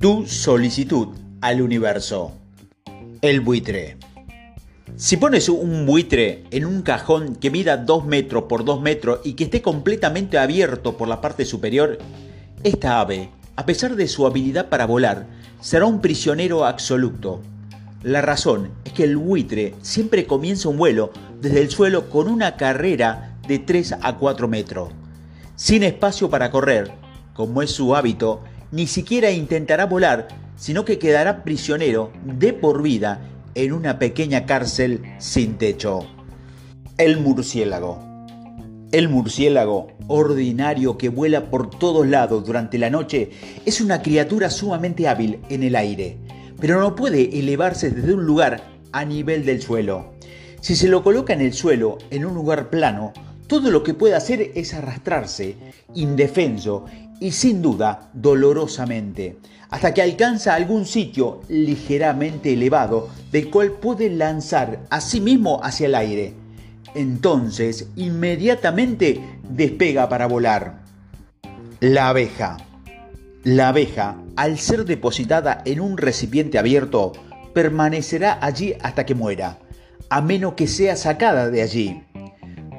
Tu solicitud al universo. El buitre. Si pones un buitre en un cajón que mida 2 metros por 2 metros y que esté completamente abierto por la parte superior, esta ave, a pesar de su habilidad para volar, será un prisionero absoluto. La razón es que el buitre siempre comienza un vuelo desde el suelo con una carrera de 3 a 4 metros. Sin espacio para correr, como es su hábito, ni siquiera intentará volar, sino que quedará prisionero de por vida en una pequeña cárcel sin techo. El murciélago. El murciélago, ordinario que vuela por todos lados durante la noche, es una criatura sumamente hábil en el aire, pero no puede elevarse desde un lugar a nivel del suelo. Si se lo coloca en el suelo, en un lugar plano, todo lo que puede hacer es arrastrarse, indefenso y sin duda dolorosamente, hasta que alcanza algún sitio ligeramente elevado del cual puede lanzar a sí mismo hacia el aire. Entonces, inmediatamente despega para volar. La abeja. La abeja, al ser depositada en un recipiente abierto, permanecerá allí hasta que muera, a menos que sea sacada de allí.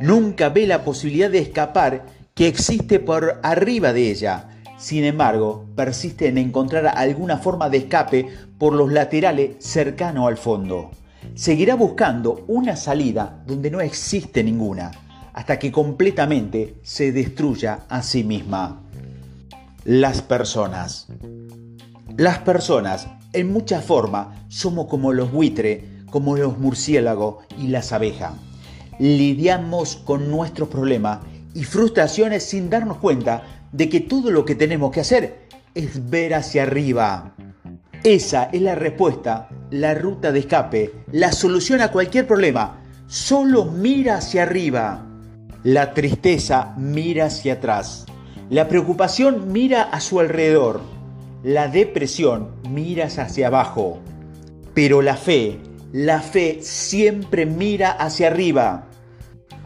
Nunca ve la posibilidad de escapar que existe por arriba de ella. Sin embargo, persiste en encontrar alguna forma de escape por los laterales cercano al fondo. Seguirá buscando una salida donde no existe ninguna, hasta que completamente se destruya a sí misma. Las personas. Las personas, en muchas formas, somos como los buitres, como los murciélagos y las abejas. Lidiamos con nuestros problemas y frustraciones sin darnos cuenta de que todo lo que tenemos que hacer es ver hacia arriba. Esa es la respuesta, la ruta de escape, la solución a cualquier problema. Solo mira hacia arriba. La tristeza mira hacia atrás. La preocupación mira a su alrededor. La depresión mira hacia abajo. Pero la fe, la fe siempre mira hacia arriba.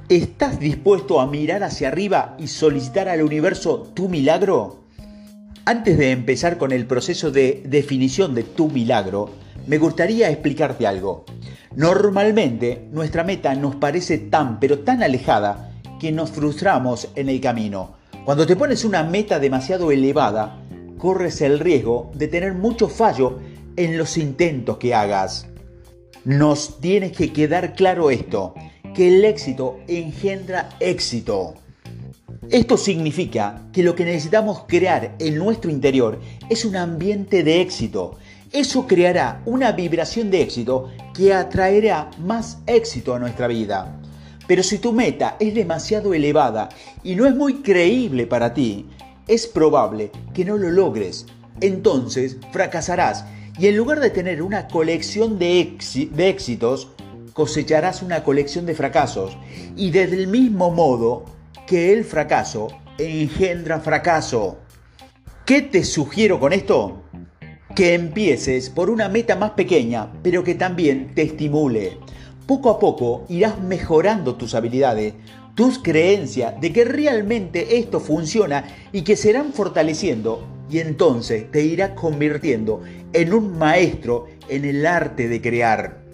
¿Estás dispuesto a mirar hacia arriba y solicitar al universo tu milagro? Antes de empezar con el proceso de definición de tu milagro, me gustaría explicarte algo. Normalmente nuestra meta nos parece tan pero tan alejada que nos frustramos en el camino. Cuando te pones una meta demasiado elevada, corres el riesgo de tener mucho fallo en los intentos que hagas. Nos tiene que quedar claro esto que el éxito engendra éxito. Esto significa que lo que necesitamos crear en nuestro interior es un ambiente de éxito. Eso creará una vibración de éxito que atraerá más éxito a nuestra vida. Pero si tu meta es demasiado elevada y no es muy creíble para ti, es probable que no lo logres. Entonces fracasarás y en lugar de tener una colección de, éxitos, cosecharás una colección de fracasos y del mismo modo que el fracaso engendra fracaso. ¿Qué te sugiero con esto? Que empieces por una meta más pequeña, pero que también te estimule. Poco a poco irás mejorando tus habilidades, tus creencias de que realmente esto funciona y que serán fortaleciendo y entonces te irás convirtiendo en un maestro en el arte de crear.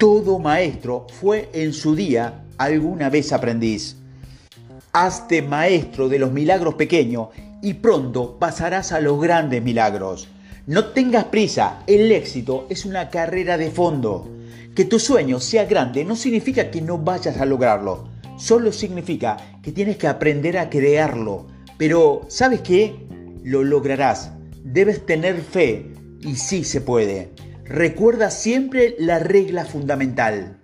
Todo maestro fue en su día alguna vez aprendiz. Hazte maestro de los milagros pequeños y pronto pasarás a los grandes milagros. No tengas prisa, el éxito es una carrera de fondo. Que tu sueño sea grande no significa que no vayas a lograrlo, solo significa que tienes que aprender a crearlo. Pero, ¿sabes qué? Lo lograrás. Debes tener fe y sí se puede. Recuerda siempre la regla fundamental.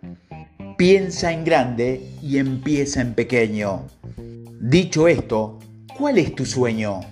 Piensa en grande y empieza en pequeño. Dicho esto, ¿cuál es tu sueño?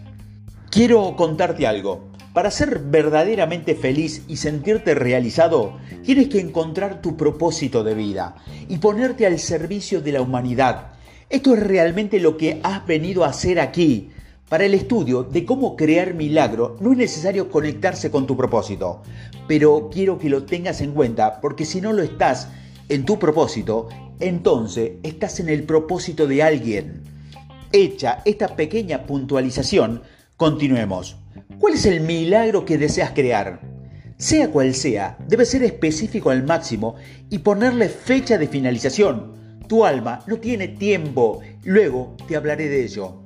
Quiero contarte algo. Para ser verdaderamente feliz y sentirte realizado, tienes que encontrar tu propósito de vida y ponerte al servicio de la humanidad. Esto es realmente lo que has venido a hacer aquí, para el estudio de cómo crear milagro no es necesario conectarse con tu propósito, pero quiero que lo tengas en cuenta porque si no lo estás en tu propósito, entonces estás en el propósito de alguien. Hecha esta pequeña puntualización, continuemos. ¿Cuál es el milagro que deseas crear? Sea cual sea, debe ser específico al máximo y ponerle fecha de finalización. Tu alma no tiene tiempo. Luego te hablaré de ello.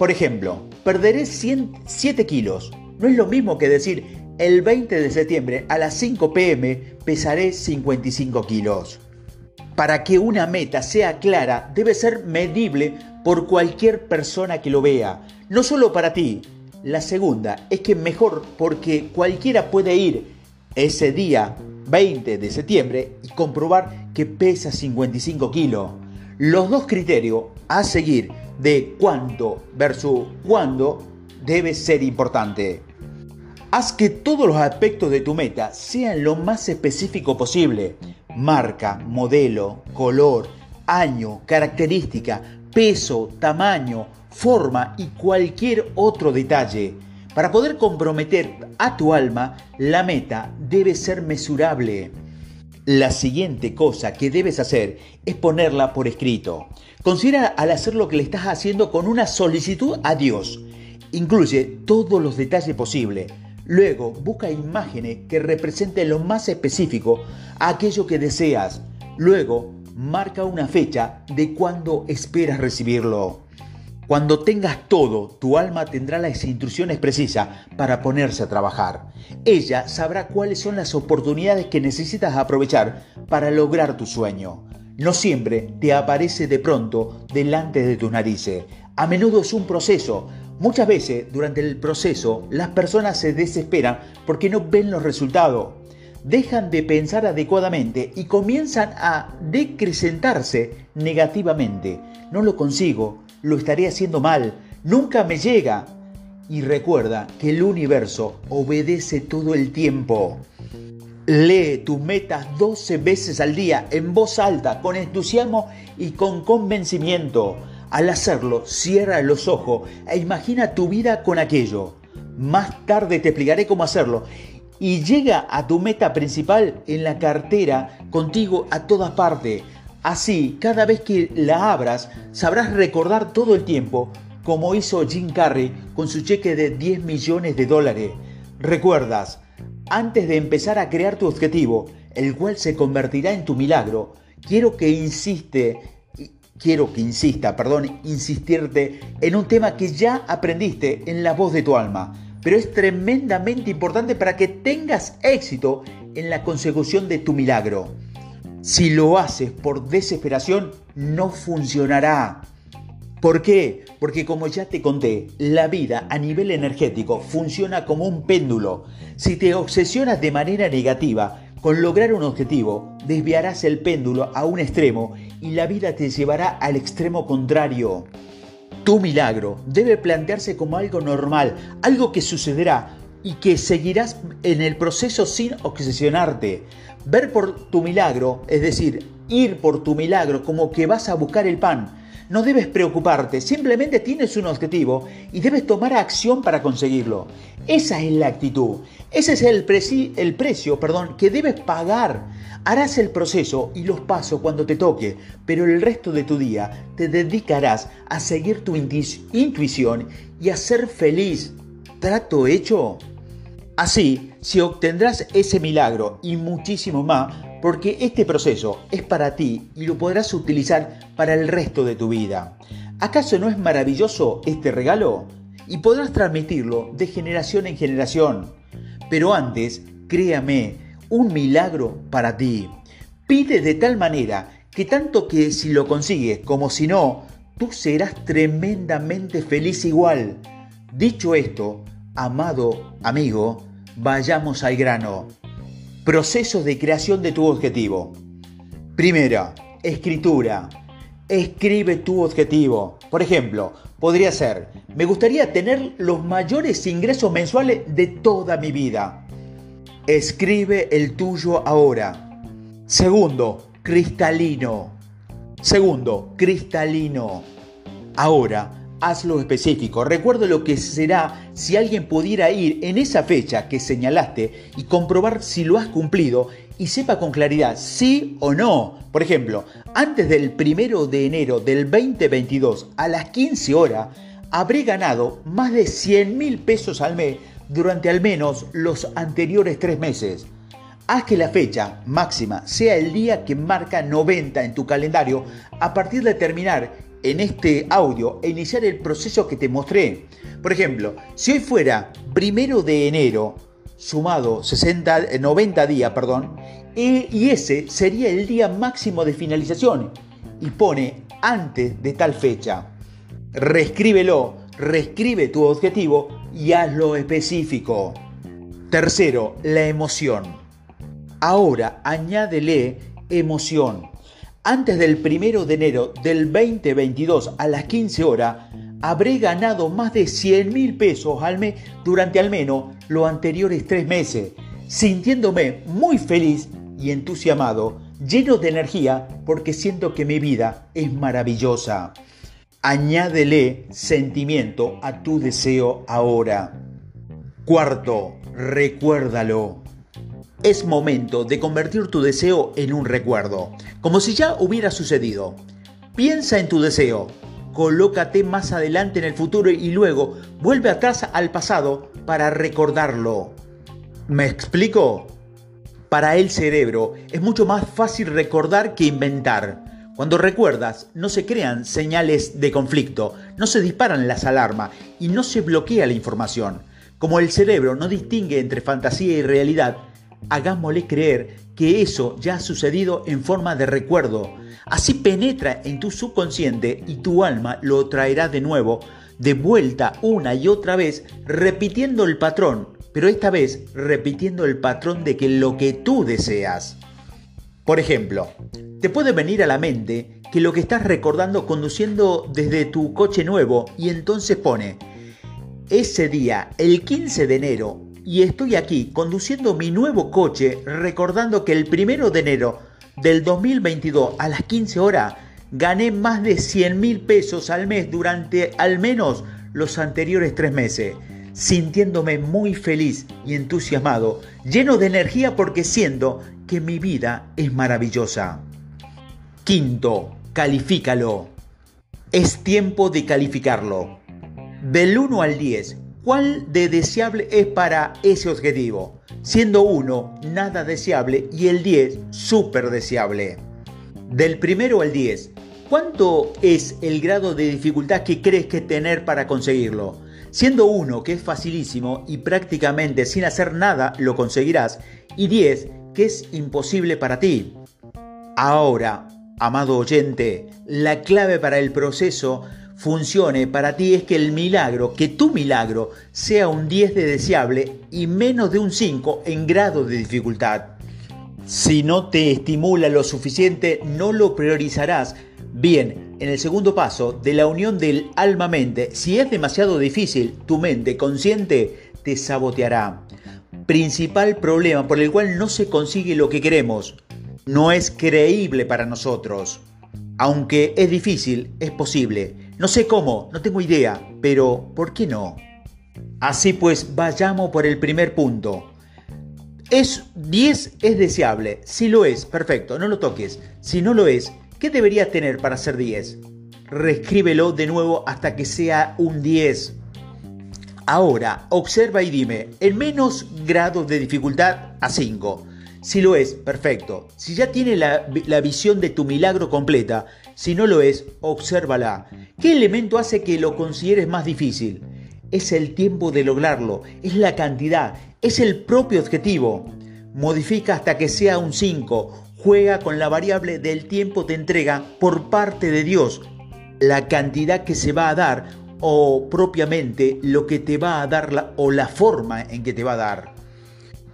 Por ejemplo, perderé 7 kilos. No es lo mismo que decir el 20 de septiembre a las 5 pm pesaré 55 kilos. Para que una meta sea clara, debe ser medible por cualquier persona que lo vea, no solo para ti. La segunda es que mejor porque cualquiera puede ir ese día 20 de septiembre y comprobar que pesa 55 kilos. Los dos criterios a seguir de cuánto versus cuándo debe ser importante. Haz que todos los aspectos de tu meta sean lo más específico posible. Marca, modelo, color, año, característica, peso, tamaño, forma y cualquier otro detalle. Para poder comprometer a tu alma, la meta debe ser mesurable. La siguiente cosa que debes hacer es ponerla por escrito. Considera al hacer lo que le estás haciendo con una solicitud a Dios. Incluye todos los detalles posibles. Luego busca imágenes que representen lo más específico a aquello que deseas. Luego marca una fecha de cuándo esperas recibirlo. Cuando tengas todo, tu alma tendrá las instrucciones precisas para ponerse a trabajar. Ella sabrá cuáles son las oportunidades que necesitas aprovechar para lograr tu sueño. No siempre te aparece de pronto delante de tus narices. A menudo es un proceso. Muchas veces durante el proceso las personas se desesperan porque no ven los resultados. Dejan de pensar adecuadamente y comienzan a decrecentarse negativamente. No lo consigo, lo estaré haciendo mal, nunca me llega. Y recuerda que el universo obedece todo el tiempo. Lee tus metas 12 veces al día en voz alta, con entusiasmo y con convencimiento. Al hacerlo, cierra los ojos e imagina tu vida con aquello. Más tarde te explicaré cómo hacerlo. Y llega a tu meta principal en la cartera contigo a todas partes. Así, cada vez que la abras, sabrás recordar todo el tiempo, como hizo Jim Carrey con su cheque de 10 millones de dólares. Recuerdas, antes de empezar a crear tu objetivo, el cual se convertirá en tu milagro, quiero que insiste, quiero que insista, perdón, insistirte en un tema que ya aprendiste en la voz de tu alma, pero es tremendamente importante para que tengas éxito en la consecución de tu milagro. Si lo haces por desesperación, no funcionará. ¿Por qué? Porque como ya te conté, la vida a nivel energético funciona como un péndulo. Si te obsesionas de manera negativa con lograr un objetivo, desviarás el péndulo a un extremo y la vida te llevará al extremo contrario. Tu milagro debe plantearse como algo normal, algo que sucederá y que seguirás en el proceso sin obsesionarte. Ver por tu milagro, es decir, ir por tu milagro como que vas a buscar el pan. No debes preocuparte, simplemente tienes un objetivo y debes tomar acción para conseguirlo. Esa es la actitud, ese es el, precio perdón, que debes pagar. Harás el proceso y los pasos cuando te toque, pero el resto de tu día te dedicarás a seguir tu intuición y a ser feliz. ¿Trato hecho? Así, si obtendrás ese milagro y muchísimo más, porque este proceso es para ti y lo podrás utilizar para el resto de tu vida. ¿Acaso no es maravilloso este regalo? Y podrás transmitirlo de generación en generación. Pero antes, créame, un milagro para ti. Pide de tal manera que tanto que si lo consigues como si no, tú serás tremendamente feliz igual. Dicho esto, amado amigo, vayamos al grano. Proceso de creación de tu objetivo. Primera, escritura. Escribe tu objetivo. Por ejemplo, podría ser, me gustaría tener los mayores ingresos mensuales de toda mi vida. Escribe el tuyo ahora. Segundo, cristalino. Segundo, cristalino. Ahora, hazlo específico. Recuerda lo que será si alguien pudiera ir en esa fecha que señalaste y comprobar si lo has cumplido y sepa con claridad sí o no. Por ejemplo, antes del primero de enero del 2022 a las 15 horas, habré ganado más de 100 mil pesos al mes durante al menos los anteriores tres meses. Haz que la fecha máxima sea el día que marca 90 en tu calendario a partir de terminar en este audio e iniciar el proceso que te mostré. Por ejemplo, si hoy fuera primero de enero, sumado 60, 90 días, perdón, y ese sería el día máximo de finalización y pone antes de tal fecha. Reescríbelo, reescribe tu objetivo y hazlo específico. Tercero, la emoción. Ahora añádele emoción. Antes del primero de enero del 2022 a las 15 horas, habré ganado más de 100 mil pesos al mes durante al menos los anteriores tres meses, sintiéndome muy feliz y entusiasmado, lleno de energía porque siento que mi vida es maravillosa. Añádele sentimiento a tu deseo ahora. Cuarto, recuérdalo. Es momento de convertir tu deseo en un recuerdo, como si ya hubiera sucedido. Piensa en tu deseo, colócate más adelante en el futuro y luego vuelve atrás al pasado para recordarlo. ¿Me explico? Para el cerebro es mucho más fácil recordar que inventar. Cuando recuerdas, no se crean señales de conflicto, no se disparan las alarmas y no se bloquea la información. Como el cerebro no distingue entre fantasía y realidad, hagámosle creer que eso ya ha sucedido en forma de recuerdo. Así penetra en tu subconsciente y tu alma lo traerá de nuevo, de vuelta una y otra vez, repitiendo el patrón, pero esta vez repitiendo el patrón de que lo que tú deseas. Por ejemplo, te puede venir a la mente que lo que estás recordando conduciendo desde tu coche nuevo y entonces pone, ese día, el 15 de enero, y estoy aquí conduciendo mi nuevo coche recordando que el primero de enero del 2022 a las 15 horas gané más de 100 mil pesos al mes durante al menos los anteriores tres meses, sintiéndome muy feliz y entusiasmado, lleno de energía porque siento que mi vida es maravillosa. Quinto, califícalo. Es tiempo de calificarlo. Del 1 al 10, ¿Cuál de deseable es para ese objetivo? Siendo 1 nada deseable y el 10 súper deseable. Del primero al 10, ¿cuánto es el grado de dificultad que crees que tener para conseguirlo? Siendo 1 que es facilísimo y prácticamente sin hacer nada lo conseguirás y 10 que es imposible para ti. Ahora, amado oyente, la clave para el proceso funcione para ti es que el milagro, que tu milagro sea un 10 de deseable y menos de un 5 en grado de dificultad. Si no te estimula lo suficiente, no lo priorizarás. Bien, en el segundo paso de la unión del alma-mente, si es demasiado difícil, tu mente consciente te saboteará. Principal problema por el cual no se consigue lo que queremos. No es creíble para nosotros. Aunque es difícil, es posible. No sé cómo, no tengo idea, pero ¿por qué no? Así pues, vayamos por el primer punto. Es 10 es deseable. Si lo es, perfecto, no lo toques. Si no lo es, ¿qué debería tener para ser 10? Reescríbelo de nuevo hasta que sea un 10. Ahora, observa y dime, en menos grados de dificultad a 5. Si lo es, perfecto. Si ya tiene la, visión de tu milagro completa, si no lo es, obsérvala. ¿Qué elemento hace que lo consideres más difícil? Es el tiempo de lograrlo, es la cantidad, es el propio objetivo. Modifica hasta que sea un 5. Juega con la variable del tiempo de entrega por parte de Dios. La cantidad que se va a dar o propiamente lo que te va a dar la, o la forma en que te va a dar.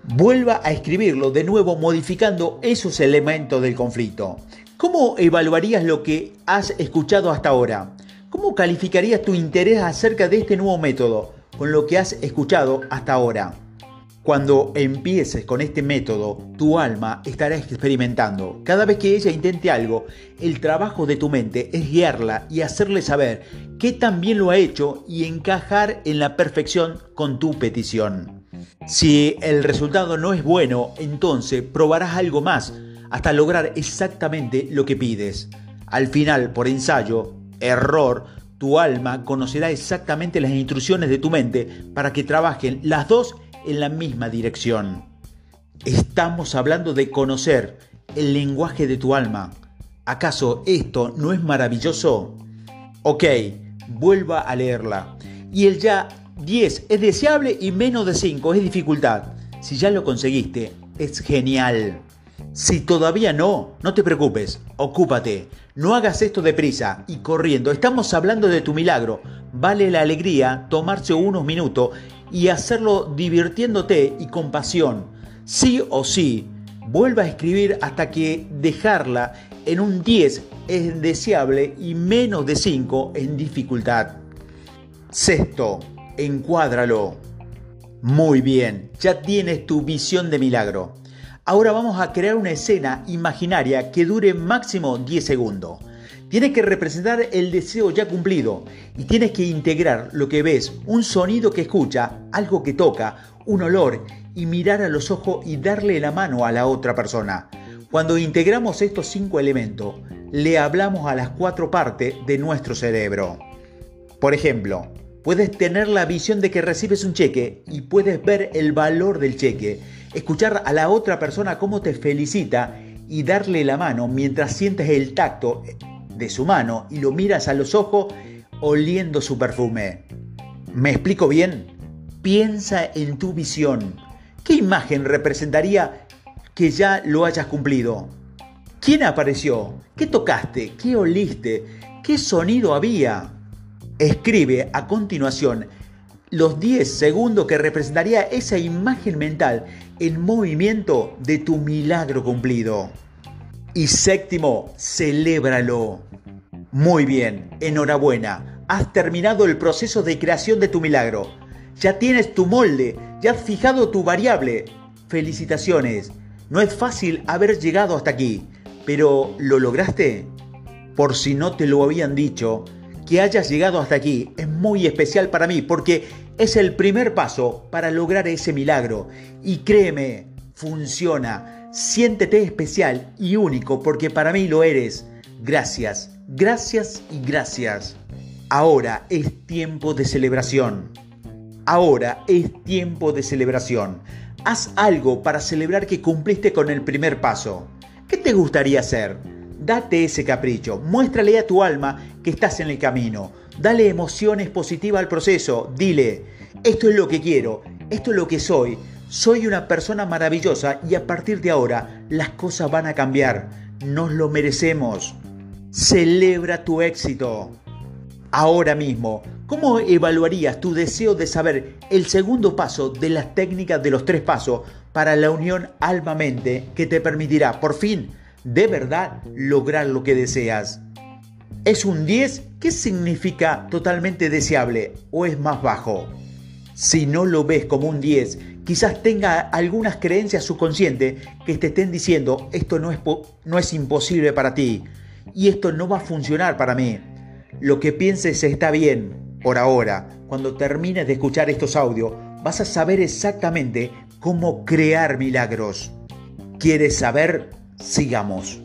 Vuelva a escribirlo de nuevo modificando esos elementos del conflicto. ¿Cómo evaluarías lo que has escuchado hasta ahora? ¿Cómo calificarías tu interés acerca de este nuevo método con lo que has escuchado hasta ahora? Cuando empieces con este método, tu alma estará experimentando. Cada vez que ella intente algo, el trabajo de tu mente es guiarla y hacerle saber que también lo ha hecho y encajar en la perfección con tu petición. Si el resultado no es bueno, entonces probarás algo más hasta lograr exactamente lo que pides. Al final, por ensayo, error, tu alma conocerá exactamente las instrucciones de tu mente para que trabajen las dos en la misma dirección. Estamos hablando de conocer el lenguaje de tu alma. ¿Acaso esto no es maravilloso? Ok, vuelva a leerla. Y el ya 10 es deseable y menos de 5 es dificultad. Si ya lo conseguiste, es genial. Si todavía no, no te preocupes, ocúpate. No hagas esto deprisa y corriendo. Estamos hablando de tu milagro. Vale la alegría tomarse unos minutos y hacerlo divirtiéndote y con pasión. Sí o sí, vuelva a escribir hasta que dejarla en un 10 es deseable y menos de 5 en dificultad. Sexto, encuádralo. Muy bien, ya tienes tu visión de milagro. Ahora vamos a crear una escena imaginaria que dure máximo 10 segundos. Tienes que representar el deseo ya cumplido y tienes que integrar lo que ves, un sonido que escucha, algo que toca, un olor y mirar a los ojos y darle la mano a la otra persona. Cuando integramos estos cinco elementos, le hablamos a las cuatro partes de nuestro cerebro. Por ejemplo, puedes tener la visión de que recibes un cheque y puedes ver el valor del cheque escuchar a la otra persona cómo te felicita y darle la mano mientras sientes el tacto de su mano y lo miras a los ojos oliendo su perfume. ¿Me explico bien? Piensa en tu visión. ¿Qué imagen representaría que ya lo hayas cumplido? ¿Quién apareció? ¿Qué tocaste? ¿Qué oliste? ¿Qué sonido había? Escribe a continuación los 10 segundos que representaría esa imagen mental en movimiento de tu milagro cumplido. Y séptimo, celébralo. Muy bien, enhorabuena. Has terminado el proceso de creación de tu milagro. Ya tienes tu molde, ya has fijado tu variable. Felicitaciones. No es fácil haber llegado hasta aquí, pero ¿lo lograste? Por si no te lo habían dicho, que hayas llegado hasta aquí es muy especial para mí porque es el primer paso para lograr ese milagro. Y créeme, funciona. Siéntete especial y único porque para mí lo eres. Gracias, gracias y gracias. Ahora es tiempo de celebración. Ahora es tiempo de celebración. Haz algo para celebrar que cumpliste con el primer paso. ¿Qué te gustaría hacer? Date ese capricho, muéstrale a tu alma que estás en el camino, dale emociones positivas al proceso, dile, esto es lo que quiero, esto es lo que soy, soy una persona maravillosa y a partir de ahora las cosas van a cambiar, nos lo merecemos. Celebra tu éxito. Ahora mismo, ¿cómo evaluarías tu deseo de saber el segundo paso de las técnicas de los tres pasos para la unión alma-mente que te permitirá por fin de verdad lograr lo que deseas. ¿Es un 10? ¿Qué significa totalmente deseable o es más bajo? Si no lo ves como un 10, quizás tenga algunas creencias subconscientes que te estén diciendo esto no es, no es imposible para ti y esto no va a funcionar para mí. Lo que pienses está bien por ahora. Cuando termines de escuchar estos audios, vas a saber exactamente cómo crear milagros. ¿Quieres saber? sigamos.